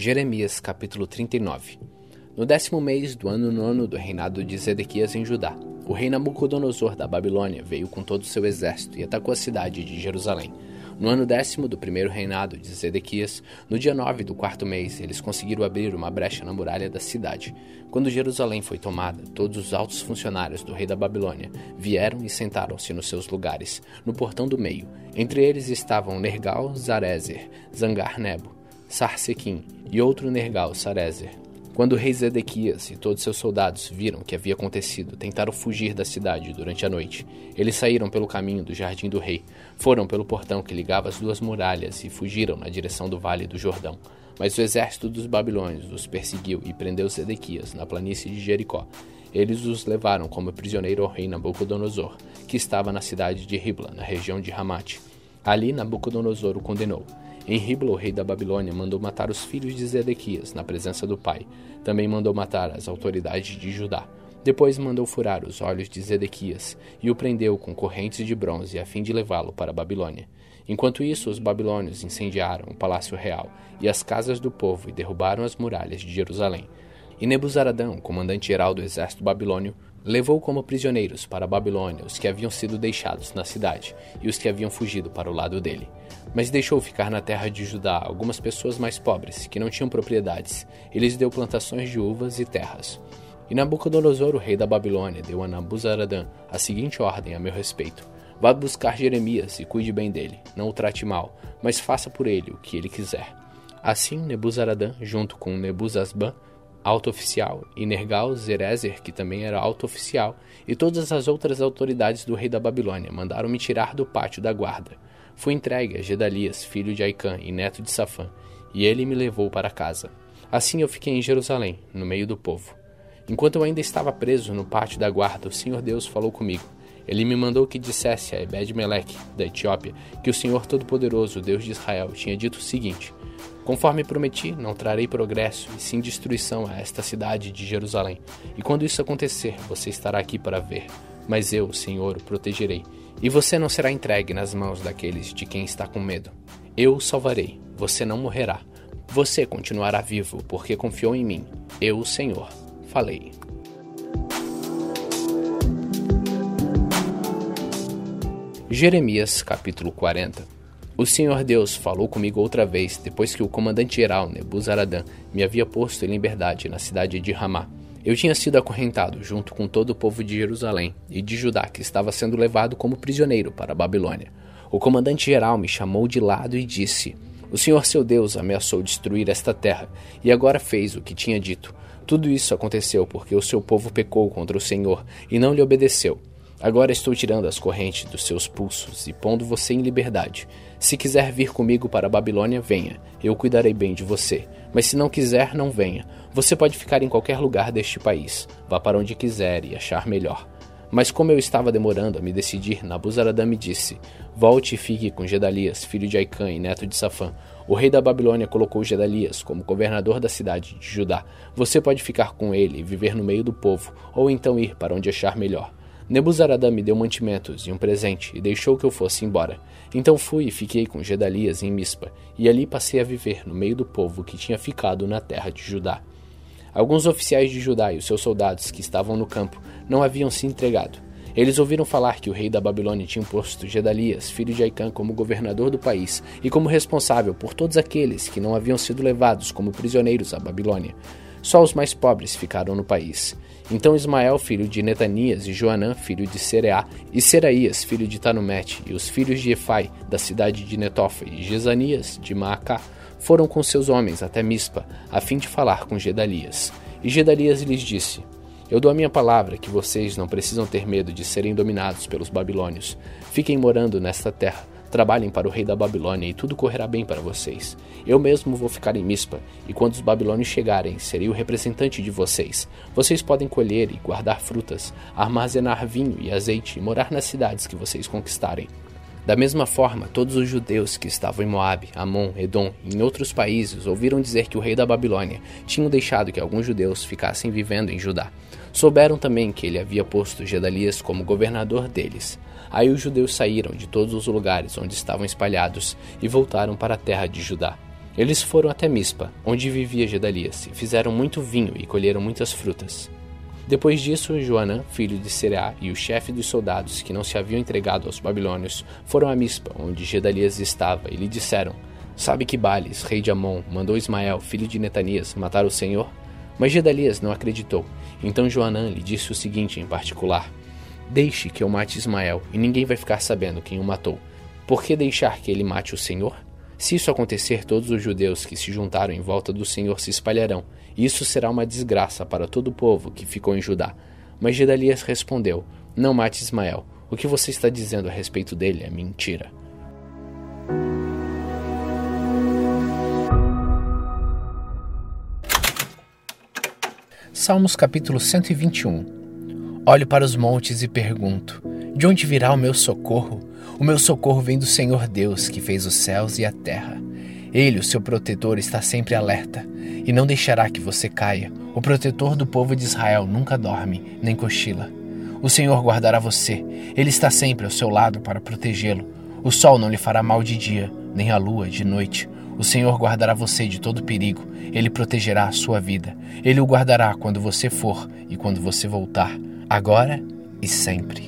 Jeremias capítulo 39 No décimo mês do ano nono do reinado de Zedequias em Judá, o rei Nabucodonosor da Babilônia veio com todo o seu exército e atacou a cidade de Jerusalém. No ano décimo do primeiro reinado de Zedequias, no dia nove do quarto mês, eles conseguiram abrir uma brecha na muralha da cidade. Quando Jerusalém foi tomada, todos os altos funcionários do rei da Babilônia vieram e sentaram-se nos seus lugares, no portão do meio. Entre eles estavam Nergal, Zarezer, Zangar-Nebo, Sarsequim e outro Nergal, Sarezer. Quando o rei Zedequias e todos seus soldados viram o que havia acontecido, tentaram fugir da cidade durante a noite. Eles saíram pelo caminho do jardim do rei, foram pelo portão que ligava as duas muralhas e fugiram na direção do vale do Jordão. Mas o exército dos babilônios os perseguiu e prendeu Zedequias na planície de Jericó. Eles os levaram como prisioneiro ao rei Nabucodonosor, que estava na cidade de Ribla, na região de Ramate. Ali Nabucodonosor o condenou em Ribla, o rei da Babilônia mandou matar os filhos de Zedequias na presença do pai. Também mandou matar as autoridades de Judá. Depois mandou furar os olhos de Zedequias e o prendeu com correntes de bronze a fim de levá-lo para a Babilônia. Enquanto isso, os babilônios incendiaram o palácio real e as casas do povo e derrubaram as muralhas de Jerusalém. E Nebuzaradão, comandante-geral do exército babilônio, levou como prisioneiros para a Babilônia os que haviam sido deixados na cidade e os que haviam fugido para o lado dele. Mas deixou ficar na terra de Judá algumas pessoas mais pobres, que não tinham propriedades, e lhes deu plantações de uvas e terras. E Nabucodonosor, o rei da Babilônia, deu a Nabuzaradã a seguinte ordem a meu respeito: Vá buscar Jeremias e cuide bem dele, não o trate mal, mas faça por ele o que ele quiser. Assim, Nebuzaradã, junto com Nebuzasban, alto oficial, e Nergal Zerezer, que também era alto oficial, e todas as outras autoridades do rei da Babilônia mandaram me tirar do pátio da guarda Fui entregue a Gedalias, filho de Aicã e neto de Safã, e ele me levou para casa. Assim eu fiquei em Jerusalém, no meio do povo. Enquanto eu ainda estava preso no pátio da guarda, o Senhor Deus falou comigo. Ele me mandou que dissesse a Ebed-Meleque, da Etiópia, que o Senhor Todo-Poderoso, Deus de Israel, tinha dito o seguinte: Conforme prometi, não trarei progresso e sim destruição a esta cidade de Jerusalém. E quando isso acontecer, você estará aqui para ver. Mas eu, Senhor, o protegerei e você não será entregue nas mãos daqueles de quem está com medo. Eu o salvarei, você não morrerá. Você continuará vivo, porque confiou em mim. Eu, Senhor, falei. Jeremias capítulo 40 O Senhor Deus falou comigo outra vez, depois que o comandante-geral Nebuzaradã me havia posto em liberdade na cidade de Ramá eu tinha sido acorrentado junto com todo o povo de Jerusalém e de Judá, que estava sendo levado como prisioneiro para a Babilônia. O comandante-geral me chamou de lado e disse: O Senhor seu Deus ameaçou destruir esta terra e agora fez o que tinha dito. Tudo isso aconteceu porque o seu povo pecou contra o Senhor e não lhe obedeceu. Agora estou tirando as correntes dos seus pulsos e pondo você em liberdade. Se quiser vir comigo para a Babilônia, venha. Eu cuidarei bem de você. Mas se não quiser, não venha. Você pode ficar em qualquer lugar deste país. Vá para onde quiser e achar melhor. Mas como eu estava demorando a me decidir, Nabuzaradã me disse: Volte e fique com Gedalias, filho de Aicã e neto de Safã. O rei da Babilônia colocou Gedalias como governador da cidade de Judá. Você pode ficar com ele e viver no meio do povo, ou então ir para onde achar melhor. Nebuzaradã me deu mantimentos e um presente e deixou que eu fosse embora. Então fui e fiquei com Gedalias em Mispa, e ali passei a viver no meio do povo que tinha ficado na terra de Judá. Alguns oficiais de Judá e os seus soldados que estavam no campo não haviam se entregado. Eles ouviram falar que o rei da Babilônia tinha posto Gedalias, filho de Aicã, como governador do país e como responsável por todos aqueles que não haviam sido levados como prisioneiros à Babilônia. Só os mais pobres ficaram no país. Então Ismael, filho de Netanias, e Joanã, filho de Sereá, e Seraías, filho de Tanumete, e os filhos de Efai, da cidade de Netofa, e Gesanias, de Maacá, foram com seus homens até Mispa, a fim de falar com Gedalias. E Gedalias lhes disse: Eu dou a minha palavra que vocês não precisam ter medo de serem dominados pelos babilônios. Fiquem morando nesta terra Trabalhem para o rei da Babilônia e tudo correrá bem para vocês. Eu mesmo vou ficar em Mispa, e quando os babilônios chegarem, serei o representante de vocês. Vocês podem colher e guardar frutas, armazenar vinho e azeite e morar nas cidades que vocês conquistarem. Da mesma forma, todos os judeus que estavam em Moabe, Amon, Edom e em outros países ouviram dizer que o rei da Babilônia tinha deixado que alguns judeus ficassem vivendo em Judá. Souberam também que ele havia posto Gedalias como governador deles. Aí os judeus saíram de todos os lugares onde estavam espalhados e voltaram para a terra de Judá. Eles foram até Mispa, onde vivia Gedalias, e fizeram muito vinho e colheram muitas frutas. Depois disso, Joanã, filho de Sereá, e o chefe dos soldados que não se haviam entregado aos babilônios foram a Mispa, onde Gedalias estava, e lhe disseram: Sabe que Bales, rei de Amon, mandou Ismael, filho de Netanias, matar o Senhor? Mas Gedalias não acreditou. Então Joanã lhe disse o seguinte em particular: Deixe que eu mate Ismael, e ninguém vai ficar sabendo quem o matou. Por que deixar que ele mate o Senhor? Se isso acontecer, todos os judeus que se juntaram em volta do Senhor se espalharão, isso será uma desgraça para todo o povo que ficou em Judá. Mas Gedalias respondeu: Não mate Ismael. O que você está dizendo a respeito dele é mentira. Salmos capítulo 121 Olho para os montes e pergunto: De onde virá o meu socorro? O meu socorro vem do Senhor Deus, que fez os céus e a terra. Ele, o seu protetor, está sempre alerta e não deixará que você caia. O protetor do povo de Israel nunca dorme, nem cochila. O Senhor guardará você, ele está sempre ao seu lado para protegê-lo. O sol não lhe fará mal de dia, nem a lua de noite. O Senhor guardará você de todo perigo, ele protegerá a sua vida. Ele o guardará quando você for e quando você voltar, agora e sempre.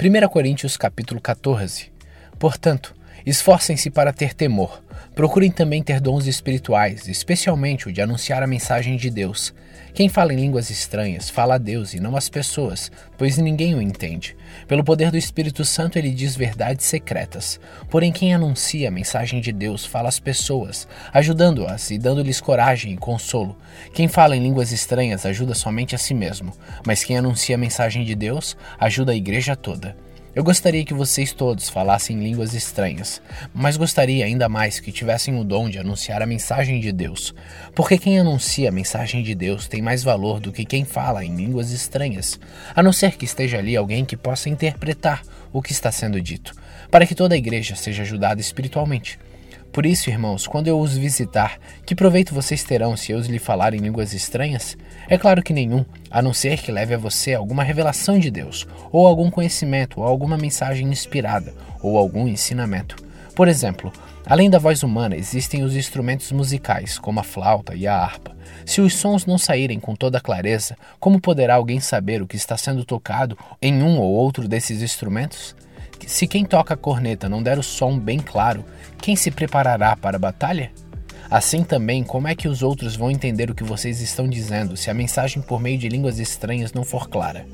1 Coríntios capítulo 14. Portanto, esforcem-se para ter temor. Procurem também ter dons espirituais, especialmente o de anunciar a mensagem de Deus. Quem fala em línguas estranhas fala a Deus e não às pessoas, pois ninguém o entende. Pelo poder do Espírito Santo, ele diz verdades secretas. Porém, quem anuncia a mensagem de Deus fala às pessoas, ajudando-as e dando-lhes coragem e consolo. Quem fala em línguas estranhas ajuda somente a si mesmo, mas quem anuncia a mensagem de Deus ajuda a igreja toda. Eu gostaria que vocês todos falassem línguas estranhas, mas gostaria ainda mais que tivessem o dom de anunciar a mensagem de Deus, porque quem anuncia a mensagem de Deus tem mais valor do que quem fala em línguas estranhas, a não ser que esteja ali alguém que possa interpretar o que está sendo dito, para que toda a igreja seja ajudada espiritualmente. Por isso, irmãos, quando eu os visitar, que proveito vocês terão se eu lhe falar em línguas estranhas? É claro que nenhum, a não ser que leve a você alguma revelação de Deus, ou algum conhecimento, ou alguma mensagem inspirada, ou algum ensinamento. Por exemplo, além da voz humana, existem os instrumentos musicais, como a flauta e a harpa. Se os sons não saírem com toda clareza, como poderá alguém saber o que está sendo tocado em um ou outro desses instrumentos? Se quem toca a corneta não der o som bem claro, quem se preparará para a batalha? Assim também, como é que os outros vão entender o que vocês estão dizendo se a mensagem por meio de línguas estranhas não for clara?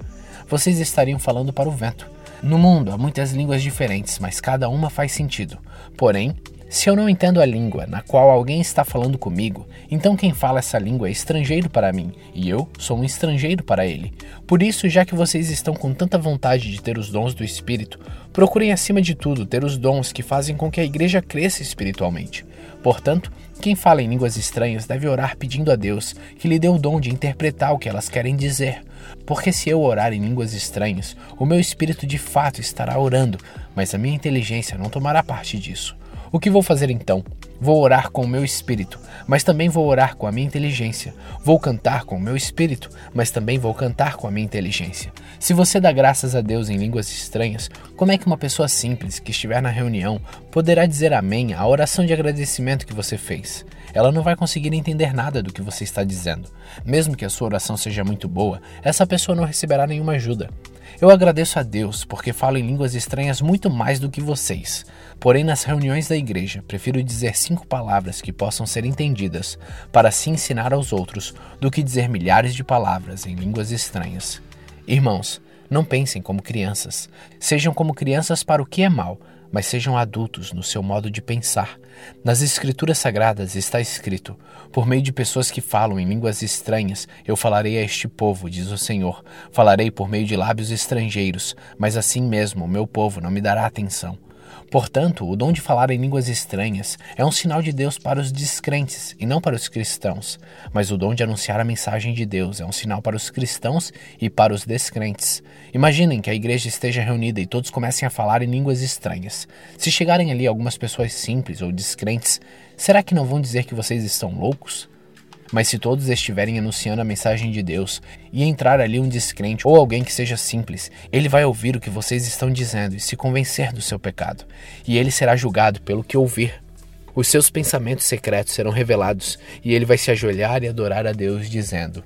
Vocês estariam falando para o vento. No mundo há muitas línguas diferentes, mas cada uma faz sentido. Porém, se eu não entendo a língua na qual alguém está falando comigo, então quem fala essa língua é estrangeiro para mim e eu sou um estrangeiro para ele. Por isso, já que vocês estão com tanta vontade de ter os dons do Espírito, procurem acima de tudo ter os dons que fazem com que a igreja cresça espiritualmente. Portanto, quem fala em línguas estranhas deve orar pedindo a Deus que lhe dê o dom de interpretar o que elas querem dizer. Porque se eu orar em línguas estranhas, o meu espírito de fato estará orando, mas a minha inteligência não tomará parte disso. O que vou fazer então? Vou orar com o meu espírito, mas também vou orar com a minha inteligência. Vou cantar com o meu espírito, mas também vou cantar com a minha inteligência. Se você dá graças a Deus em línguas estranhas, como é que uma pessoa simples que estiver na reunião poderá dizer amém à oração de agradecimento que você fez? Ela não vai conseguir entender nada do que você está dizendo. Mesmo que a sua oração seja muito boa, essa pessoa não receberá nenhuma ajuda. Eu agradeço a Deus porque falo em línguas estranhas muito mais do que vocês. Porém, nas reuniões da igreja, prefiro dizer cinco palavras que possam ser entendidas para se ensinar aos outros do que dizer milhares de palavras em línguas estranhas. Irmãos, não pensem como crianças. Sejam como crianças para o que é mal, mas sejam adultos no seu modo de pensar. Nas Escrituras Sagradas está escrito: Por meio de pessoas que falam em línguas estranhas, eu falarei a este povo, diz o Senhor. Falarei por meio de lábios estrangeiros, mas assim mesmo o meu povo não me dará atenção. Portanto, o dom de falar em línguas estranhas é um sinal de Deus para os descrentes e não para os cristãos, mas o dom de anunciar a mensagem de Deus é um sinal para os cristãos e para os descrentes. Imaginem que a igreja esteja reunida e todos comecem a falar em línguas estranhas. Se chegarem ali algumas pessoas simples ou descrentes, será que não vão dizer que vocês estão loucos? Mas se todos estiverem anunciando a mensagem de Deus e entrar ali um descrente ou alguém que seja simples, ele vai ouvir o que vocês estão dizendo e se convencer do seu pecado, e ele será julgado pelo que ouvir. Os seus pensamentos secretos serão revelados e ele vai se ajoelhar e adorar a Deus, dizendo: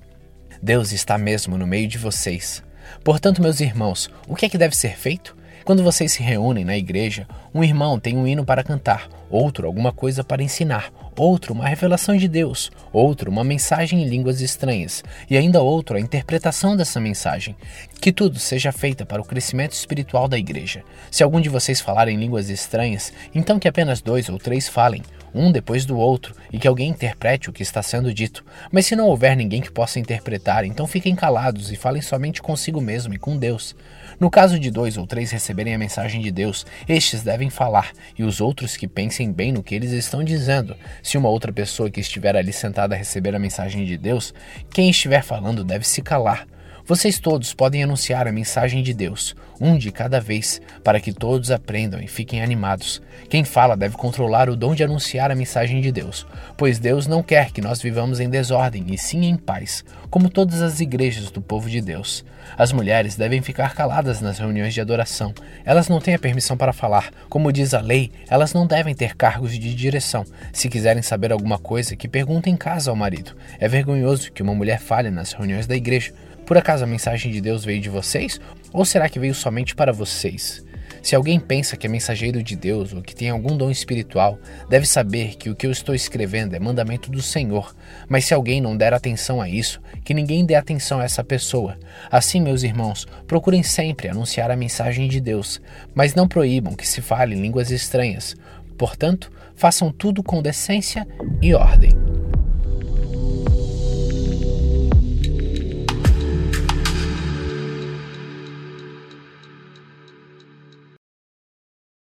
Deus está mesmo no meio de vocês. Portanto, meus irmãos, o que é que deve ser feito? Quando vocês se reúnem na igreja, um irmão tem um hino para cantar, outro alguma coisa para ensinar, outro uma revelação de Deus, outro uma mensagem em línguas estranhas, e ainda outro a interpretação dessa mensagem. Que tudo seja feita para o crescimento espiritual da igreja. Se algum de vocês falar em línguas estranhas, então que apenas dois ou três falem, um depois do outro, e que alguém interprete o que está sendo dito. Mas se não houver ninguém que possa interpretar, então fiquem calados e falem somente consigo mesmo e com Deus. No caso de dois ou três receberem a mensagem de Deus, estes devem falar, e os outros que pensem bem no que eles estão dizendo. Se uma outra pessoa que estiver ali sentada receber a mensagem de Deus, quem estiver falando deve se calar. Vocês todos podem anunciar a mensagem de Deus, um de cada vez, para que todos aprendam e fiquem animados. Quem fala deve controlar o dom de anunciar a mensagem de Deus, pois Deus não quer que nós vivamos em desordem, e sim em paz, como todas as igrejas do povo de Deus. As mulheres devem ficar caladas nas reuniões de adoração. Elas não têm a permissão para falar. Como diz a lei, elas não devem ter cargos de direção. Se quiserem saber alguma coisa, que perguntem em casa ao marido. É vergonhoso que uma mulher fale nas reuniões da igreja. Por acaso a mensagem de Deus veio de vocês? Ou será que veio somente para vocês? Se alguém pensa que é mensageiro de Deus ou que tem algum dom espiritual, deve saber que o que eu estou escrevendo é mandamento do Senhor. Mas se alguém não der atenção a isso, que ninguém dê atenção a essa pessoa. Assim, meus irmãos, procurem sempre anunciar a mensagem de Deus, mas não proíbam que se fale línguas estranhas. Portanto, façam tudo com decência e ordem.